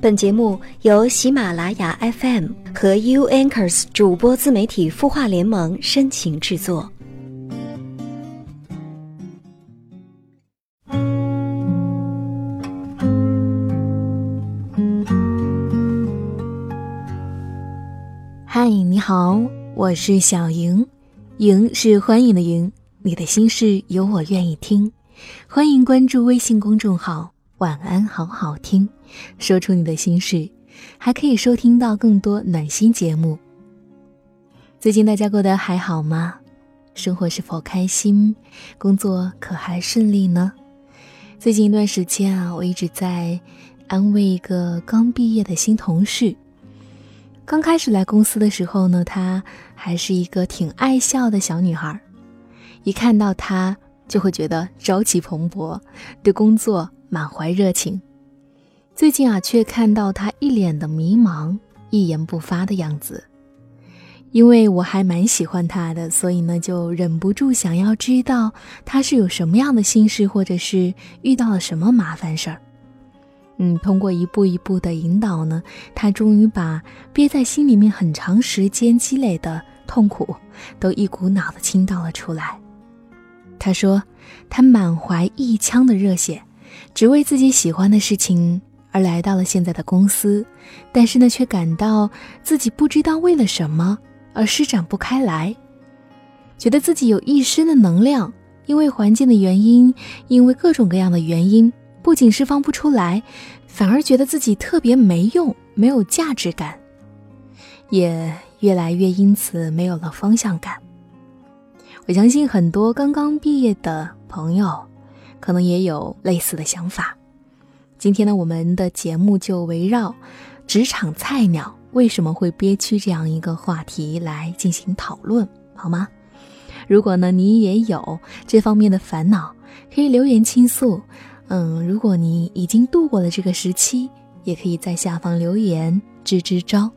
本节目由喜马拉雅 FM 和 U Anchors 主播自媒体孵化联盟深情制作。嗨，你好，我是小莹，莹是欢迎的莹，你的心事有我愿意听，欢迎关注微信公众号。晚安，好好听，说出你的心事，还可以收听到更多暖心节目。最近大家过得还好吗？生活是否开心？工作可还顺利呢？最近一段时间啊，我一直在安慰一个刚毕业的新同事。刚开始来公司的时候呢，她还是一个挺爱笑的小女孩，一看到她就会觉得朝气蓬勃，对工作。满怀热情，最近啊，却看到他一脸的迷茫，一言不发的样子。因为我还蛮喜欢他的，所以呢，就忍不住想要知道他是有什么样的心事，或者是遇到了什么麻烦事儿。嗯，通过一步一步的引导呢，他终于把憋在心里面很长时间积累的痛苦，都一股脑的倾倒了出来。他说，他满怀一腔的热血。只为自己喜欢的事情而来到了现在的公司，但是呢，却感到自己不知道为了什么而施展不开来，觉得自己有一身的能量，因为环境的原因，因为各种各样的原因，不仅释放不出来，反而觉得自己特别没用，没有价值感，也越来越因此没有了方向感。我相信很多刚刚毕业的朋友。可能也有类似的想法。今天呢，我们的节目就围绕职场菜鸟为什么会憋屈这样一个话题来进行讨论，好吗？如果呢你也有这方面的烦恼，可以留言倾诉。嗯，如果你已经度过了这个时期，也可以在下方留言支支招。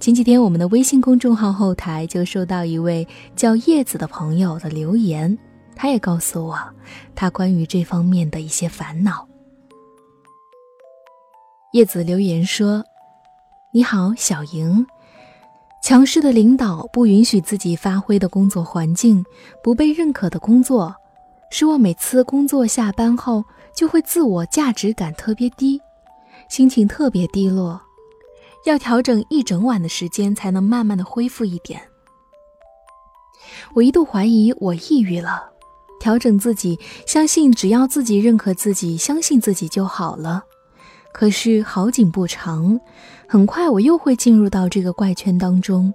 前几天我们的微信公众号后台就收到一位叫叶子的朋友的留言。他也告诉我，他关于这方面的一些烦恼。叶子留言说：“你好，小莹，强势的领导不允许自己发挥的工作环境，不被认可的工作，使我每次工作下班后就会自我价值感特别低，心情特别低落，要调整一整晚的时间才能慢慢的恢复一点。我一度怀疑我抑郁了。”调整自己，相信只要自己认可自己，相信自己就好了。可是好景不长，很快我又会进入到这个怪圈当中。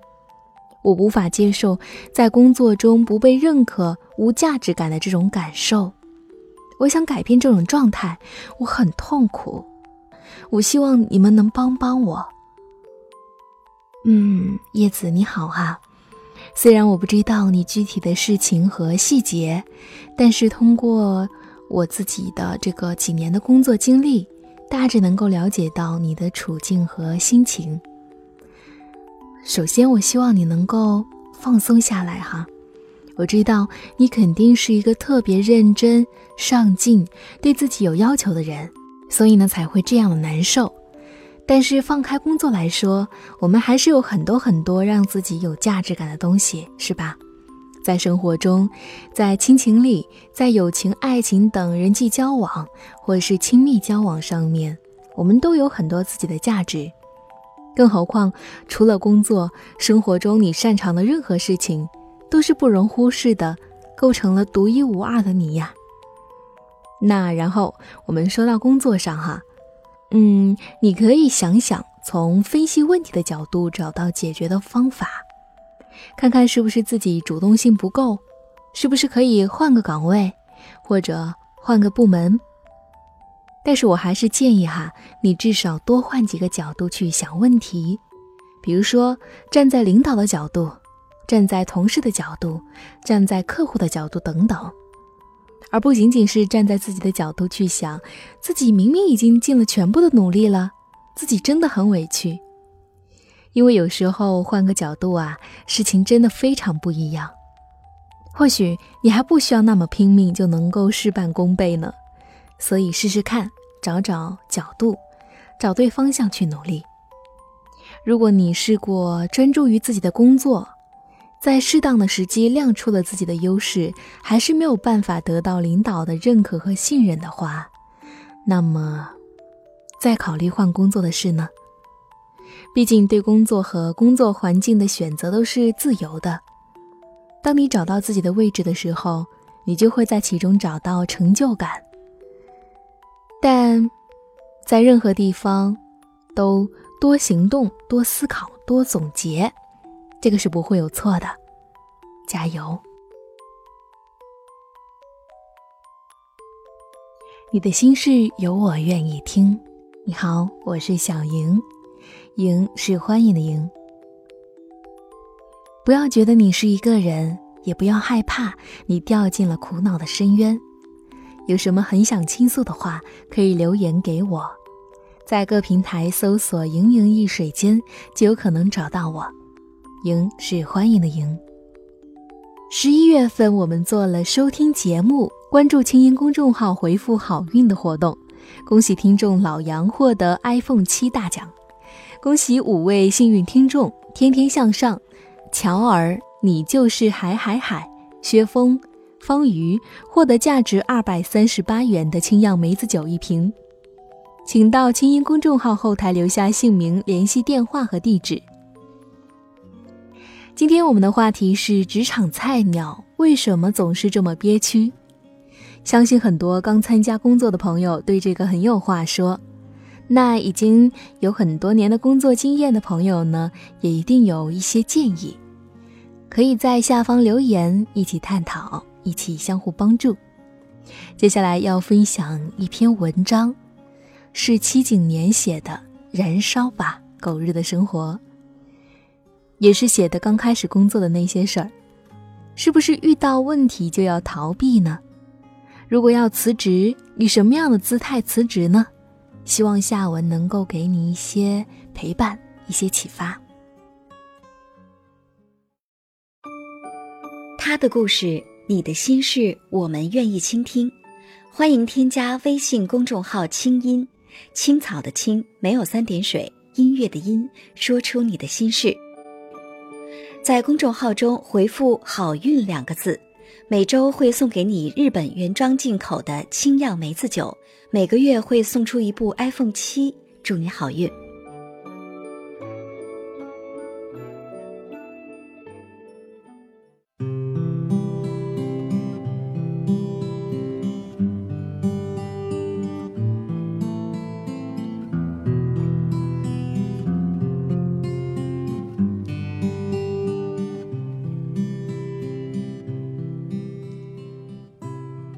我无法接受在工作中不被认可、无价值感的这种感受。我想改变这种状态，我很痛苦。我希望你们能帮帮我。嗯，叶子你好哈。虽然我不知道你具体的事情和细节，但是通过我自己的这个几年的工作经历，大致能够了解到你的处境和心情。首先，我希望你能够放松下来哈。我知道你肯定是一个特别认真、上进、对自己有要求的人，所以呢才会这样的难受。但是放开工作来说，我们还是有很多很多让自己有价值感的东西，是吧？在生活中，在亲情里，在友情、爱情等人际交往，或是亲密交往上面，我们都有很多自己的价值。更何况，除了工作，生活中你擅长的任何事情，都是不容忽视的，构成了独一无二的你呀。那然后我们说到工作上哈。嗯，你可以想想，从分析问题的角度找到解决的方法，看看是不是自己主动性不够，是不是可以换个岗位，或者换个部门。但是我还是建议哈，你至少多换几个角度去想问题，比如说站在领导的角度，站在同事的角度，站在客户的角度等等。而不仅仅是站在自己的角度去想，自己明明已经尽了全部的努力了，自己真的很委屈。因为有时候换个角度啊，事情真的非常不一样。或许你还不需要那么拼命就能够事半功倍呢。所以试试看，找找角度，找对方向去努力。如果你试过专注于自己的工作，在适当的时机亮出了自己的优势，还是没有办法得到领导的认可和信任的话，那么，再考虑换工作的事呢？毕竟，对工作和工作环境的选择都是自由的。当你找到自己的位置的时候，你就会在其中找到成就感。但，在任何地方，都多行动、多思考、多总结，这个是不会有错的。加油！你的心事有我愿意听。你好，我是小莹，莹是欢迎的莹。不要觉得你是一个人，也不要害怕你掉进了苦恼的深渊。有什么很想倾诉的话，可以留言给我，在各平台搜索“盈盈一水间”就有可能找到我。莹是欢迎的莹。十一月份我们做了收听节目、关注清音公众号、回复好运的活动，恭喜听众老杨获得 iPhone 七大奖，恭喜五位幸运听众：天天向上、乔儿，你就是海海海、薛峰。方瑜获得价值二百三十八元的清酿梅子酒一瓶，请到清音公众号后台留下姓名、联系电话和地址。今天我们的话题是职场菜鸟为什么总是这么憋屈？相信很多刚参加工作的朋友对这个很有话说，那已经有很多年的工作经验的朋友呢，也一定有一些建议，可以在下方留言一起探讨。一起相互帮助。接下来要分享一篇文章，是七景年写的《燃烧吧，狗日的生活》，也是写的刚开始工作的那些事儿。是不是遇到问题就要逃避呢？如果要辞职，以什么样的姿态辞职呢？希望下文能够给你一些陪伴，一些启发。他的故事。你的心事，我们愿意倾听。欢迎添加微信公众号“清音青草”的青没有三点水，音乐的音，说出你的心事。在公众号中回复“好运”两个字，每周会送给你日本原装进口的清酿梅子酒，每个月会送出一部 iPhone 七，祝你好运。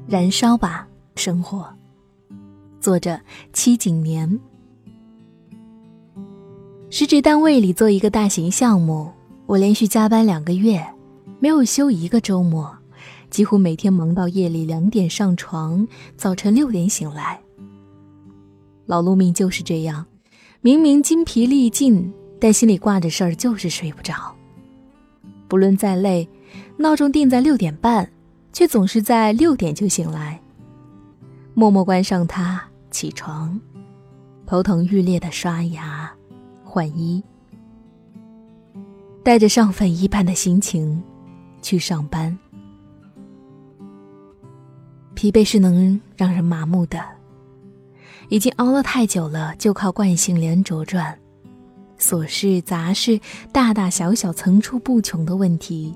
燃烧吧，生活。作者七景年。时值单位里做一个大型项目，我连续加班两个月，没有休一个周末，几乎每天忙到夜里两点上床，早晨六点醒来。劳碌命就是这样，明明筋疲力尽，但心里挂着事儿，就是睡不着。不论再累，闹钟定在六点半。却总是在六点就醒来，默默关上它，起床，头疼欲裂的刷牙、换衣，带着上坟一般的心情去上班。疲惫是能让人麻木的，已经熬了太久了，就靠惯性连轴转，琐事杂事，大大小小层出不穷的问题，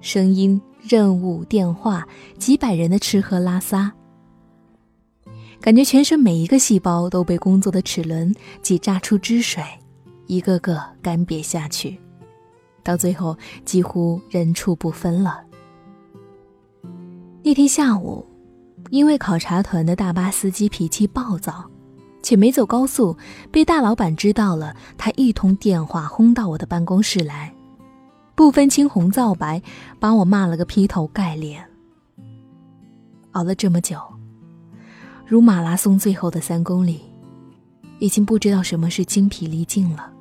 声音。任务、电话，几百人的吃喝拉撒，感觉全身每一个细胞都被工作的齿轮挤榨出汁水，一个个干瘪下去，到最后几乎人畜不分了。那天下午，因为考察团的大巴司机脾气暴躁，且没走高速，被大老板知道了，他一通电话轰到我的办公室来。不分青红皂白，把我骂了个劈头盖脸。熬了这么久，如马拉松最后的三公里，已经不知道什么是精疲力尽了。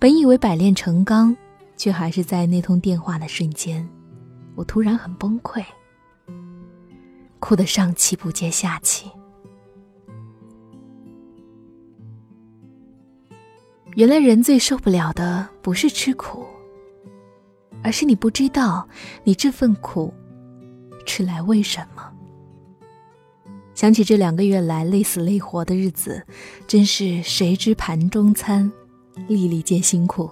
本以为百炼成钢，却还是在那通电话的瞬间，我突然很崩溃，哭得上气不接下气。原来人最受不了的不是吃苦，而是你不知道你这份苦吃来为什么。想起这两个月来累死累活的日子，真是谁知盘中餐，粒粒皆辛苦。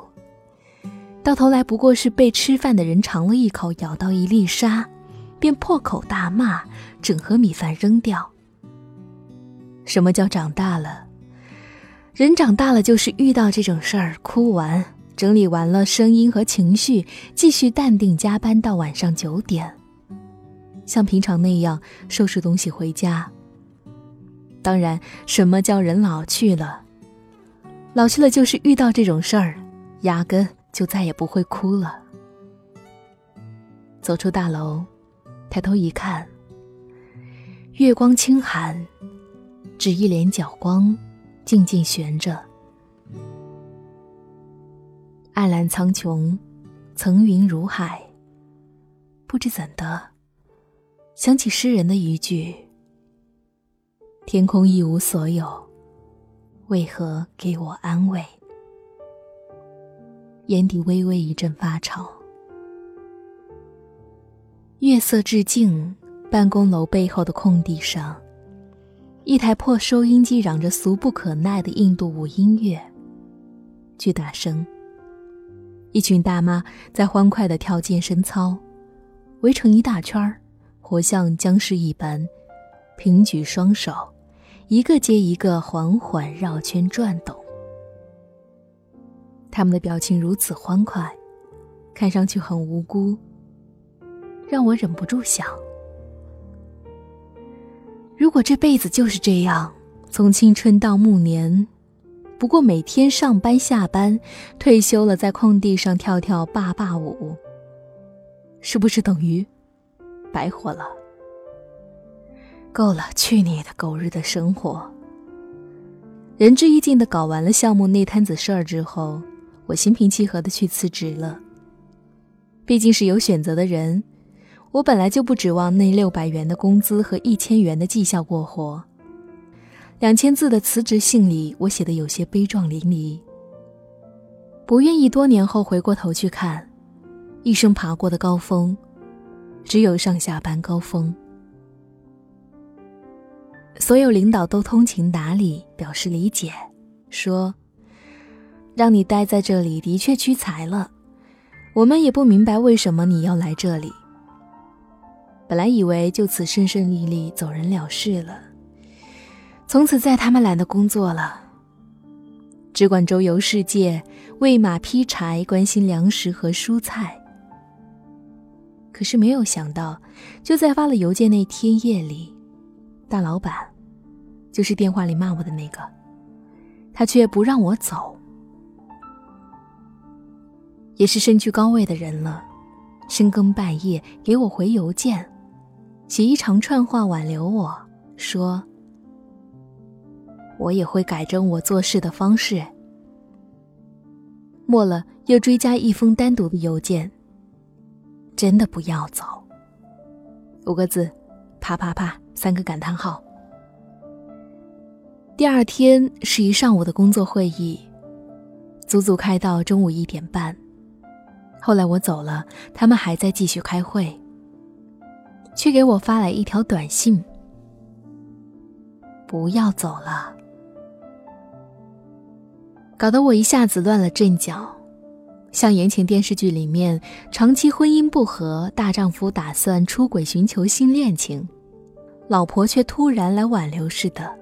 到头来不过是被吃饭的人尝了一口，咬到一粒沙，便破口大骂，整盒米饭扔掉。什么叫长大了？人长大了就是遇到这种事儿，哭完、整理完了声音和情绪，继续淡定加班到晚上九点，像平常那样收拾东西回家。当然，什么叫人老去了？老去了就是遇到这种事儿，压根就再也不会哭了。走出大楼，抬头一看，月光清寒。只一帘皎光，静静悬着。暗蓝苍穹，层云如海。不知怎的，想起诗人的一句：“天空一无所有，为何给我安慰？”眼底微微一阵发潮。月色至静，办公楼背后的空地上。一台破收音机嚷着俗不可耐的印度舞音乐，巨大声。一群大妈在欢快地跳健身操，围成一大圈儿，活像僵尸一般，平举双手，一个接一个缓缓绕圈转动。他们的表情如此欢快，看上去很无辜，让我忍不住想。如果这辈子就是这样，从青春到暮年，不过每天上班下班，退休了在空地上跳跳坝坝舞，是不是等于白活了？够了，去你的狗日的生活！仁至义尽的搞完了项目那摊子事儿之后，我心平气和的去辞职了。毕竟是有选择的人。我本来就不指望那六百元的工资和一千元的绩效过活。两千字的辞职信里，我写的有些悲壮淋漓。不愿意多年后回过头去看，一生爬过的高峰，只有上下班高峰。所有领导都通情达理，表示理解，说：“让你待在这里的确屈才了，我们也不明白为什么你要来这里。”本来以为就此顺顺利利走人了事了，从此再他妈懒得工作了，只管周游世界，喂马劈柴，关心粮食和蔬菜。可是没有想到，就在发了邮件那天夜里，大老板，就是电话里骂我的那个，他却不让我走，也是身居高位的人了，深更半夜给我回邮件。写一长串话挽留我，说：“我也会改正我做事的方式。”末了又追加一封单独的邮件。真的不要走。五个字，啪啪啪，三个感叹号。第二天是一上午的工作会议，足足开到中午一点半。后来我走了，他们还在继续开会。却给我发来一条短信：“不要走了。”搞得我一下子乱了阵脚，像言情电视剧里面长期婚姻不和，大丈夫打算出轨寻求新恋情，老婆却突然来挽留似的。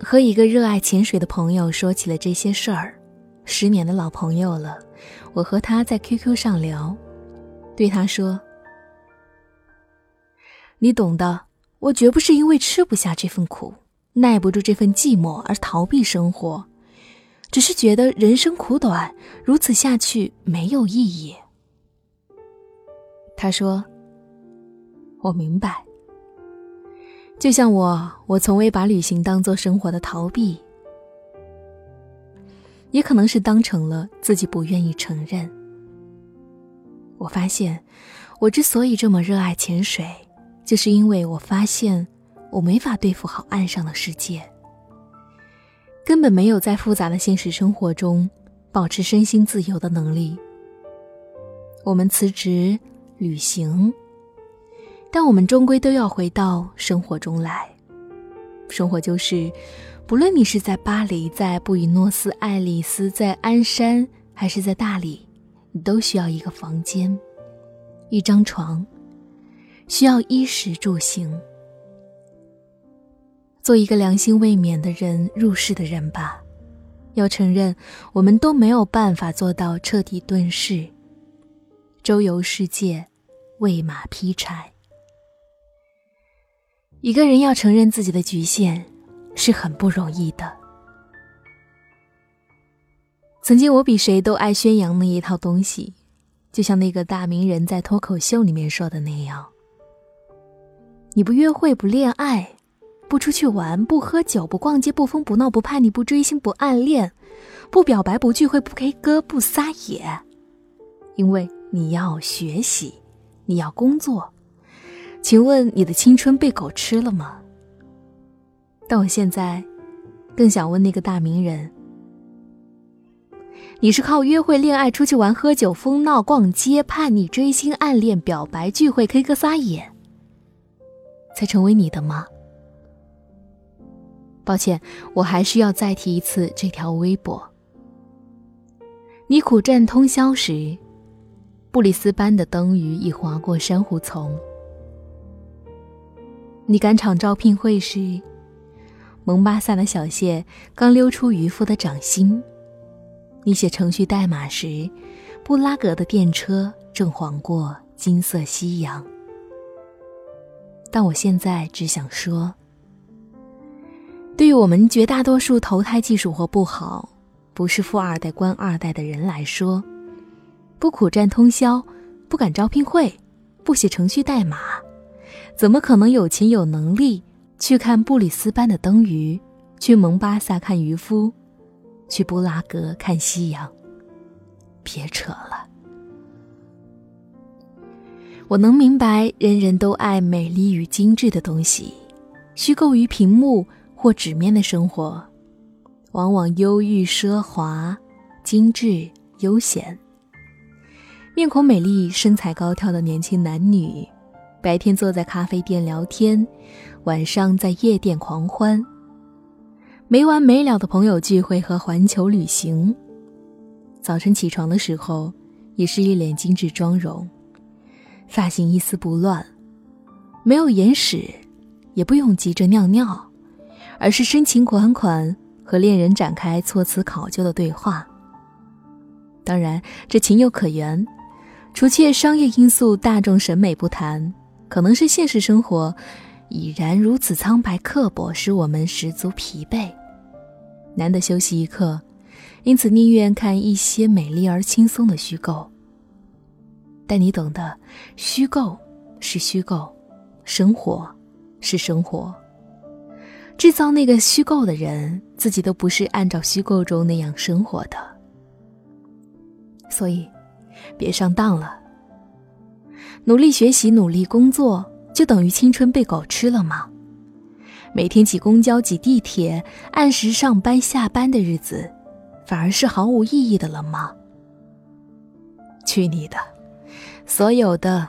和一个热爱潜水的朋友说起了这些事儿，十年的老朋友了，我和他在 QQ 上聊。对他说：“你懂的，我绝不是因为吃不下这份苦，耐不住这份寂寞而逃避生活，只是觉得人生苦短，如此下去没有意义。”他说：“我明白。就像我，我从未把旅行当做生活的逃避，也可能是当成了自己不愿意承认。”我发现，我之所以这么热爱潜水，就是因为我发现我没法对付好岸上的世界。根本没有在复杂的现实生活中保持身心自由的能力。我们辞职旅行，但我们终归都要回到生活中来。生活就是，不论你是在巴黎、在布宜诺斯艾利斯、在鞍山，还是在大理，你都需要一个房间，一张床，需要衣食住行。做一个良心未泯的人，入世的人吧。要承认，我们都没有办法做到彻底遁世。周游世界，喂马劈柴。一个人要承认自己的局限，是很不容易的。曾经我比谁都爱宣扬那一套东西，就像那个大名人在脱口秀里面说的那样：“你不约会，不恋爱，不出去玩，不喝酒，不逛街，不疯不闹，不叛逆，不追星，不暗恋，不表白，不聚会，不 K 歌，不撒野，因为。”你要学习，你要工作，请问你的青春被狗吃了吗？但我现在更想问那个大名人：你是靠约会、恋爱、出去玩、喝酒、疯闹、逛街、叛逆、追星、暗恋、表白、聚会、K 歌、撒野，才成为你的吗？抱歉，我还是要再提一次这条微博：你苦战通宵时。布里斯班的灯鱼已划过珊瑚丛。你赶场招聘会时，蒙巴萨的小蟹刚溜出渔夫的掌心；你写程序代码时，布拉格的电车正晃过金色夕阳。但我现在只想说，对于我们绝大多数投胎技术活不好，不是富二代、官二代的人来说。不苦战通宵，不敢招聘会，不写程序代码，怎么可能有钱有能力去看布里斯班的灯鱼，去蒙巴萨看渔夫，去布拉格看夕阳？别扯了！我能明白，人人都爱美丽与精致的东西，虚构于屏幕或纸面的生活，往往忧郁、奢华、精致、悠闲。面孔美丽、身材高挑的年轻男女，白天坐在咖啡店聊天，晚上在夜店狂欢。没完没了的朋友聚会和环球旅行。早晨起床的时候，也是一脸精致妆容，发型一丝不乱，没有眼屎，也不用急着尿尿，而是深情款款和恋人展开措辞考究的对话。当然，这情有可原。除却商业因素、大众审美不谈，可能是现实生活已然如此苍白刻薄，使我们十足疲惫，难得休息一刻，因此宁愿看一些美丽而轻松的虚构。但你懂得，虚构是虚构，生活是生活。制造那个虚构的人，自己都不是按照虚构中那样生活的，所以。别上当了。努力学习，努力工作，就等于青春被狗吃了吗？每天挤公交、挤地铁，按时上班下班的日子，反而是毫无意义的了吗？去你的！所有的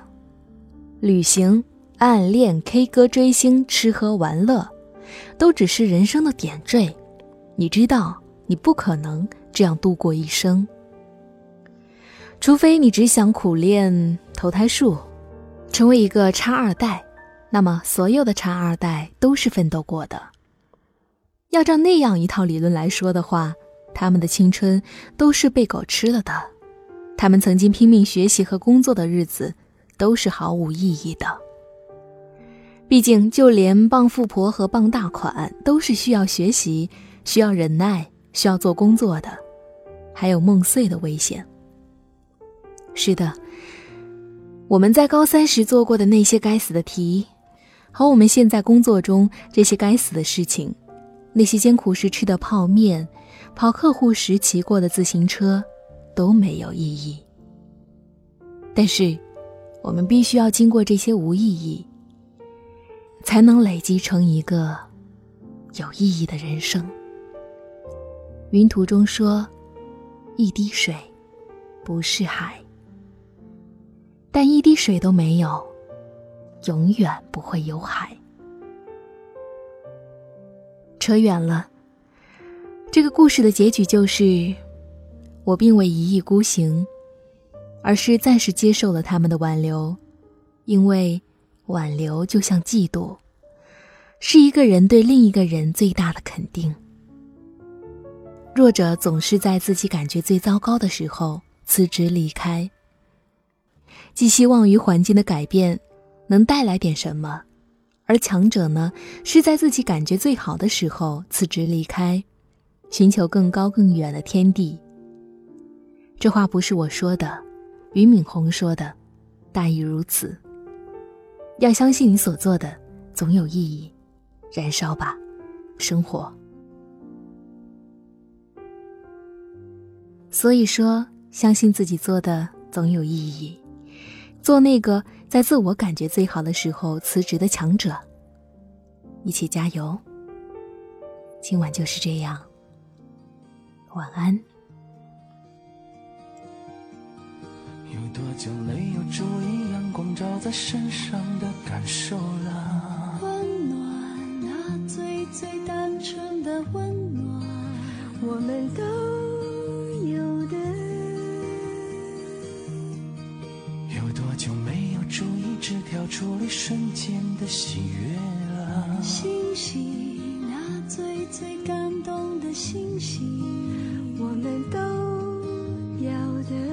旅行、暗恋、K 歌、追星、吃喝玩乐，都只是人生的点缀。你知道，你不可能这样度过一生。除非你只想苦练投胎术，成为一个差二代，那么所有的差二代都是奋斗过的。要照那样一套理论来说的话，他们的青春都是被狗吃了的，他们曾经拼命学习和工作的日子都是毫无意义的。毕竟，就连傍富婆和傍大款都是需要学习、需要忍耐、需要做工作的，还有梦碎的危险。是的，我们在高三时做过的那些该死的题，和我们现在工作中这些该死的事情，那些艰苦时吃的泡面，跑客户时骑过的自行车，都没有意义。但是，我们必须要经过这些无意义，才能累积成一个有意义的人生。云图中说：“一滴水，不是海。”但一滴水都没有，永远不会有海。扯远了。这个故事的结局就是，我并未一意孤行，而是暂时接受了他们的挽留，因为挽留就像嫉妒，是一个人对另一个人最大的肯定。弱者总是在自己感觉最糟糕的时候辞职离开。寄希望于环境的改变能带来点什么，而强者呢，是在自己感觉最好的时候辞职离开，寻求更高更远的天地。这话不是我说的，俞敏洪说的，大意如此。要相信你所做的总有意义，燃烧吧，生活。所以说，相信自己做的总有意义。做那个在自我感觉最好的时候辞职的强者，一起加油。今晚就是这样，晚安。有多久没有注意阳光照在身上的感受了？温暖，那最最单纯的温暖，我们都有的。有多久没有注意枝条。处理瞬间的喜悦了，星星，那最最感动的星星，我们都要的。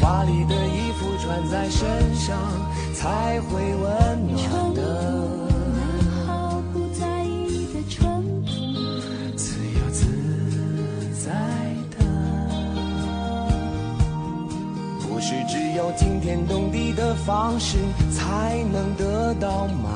华丽的衣服穿在身上才会温暖的。自由自在的。不是只有惊天动地的方式才能得到满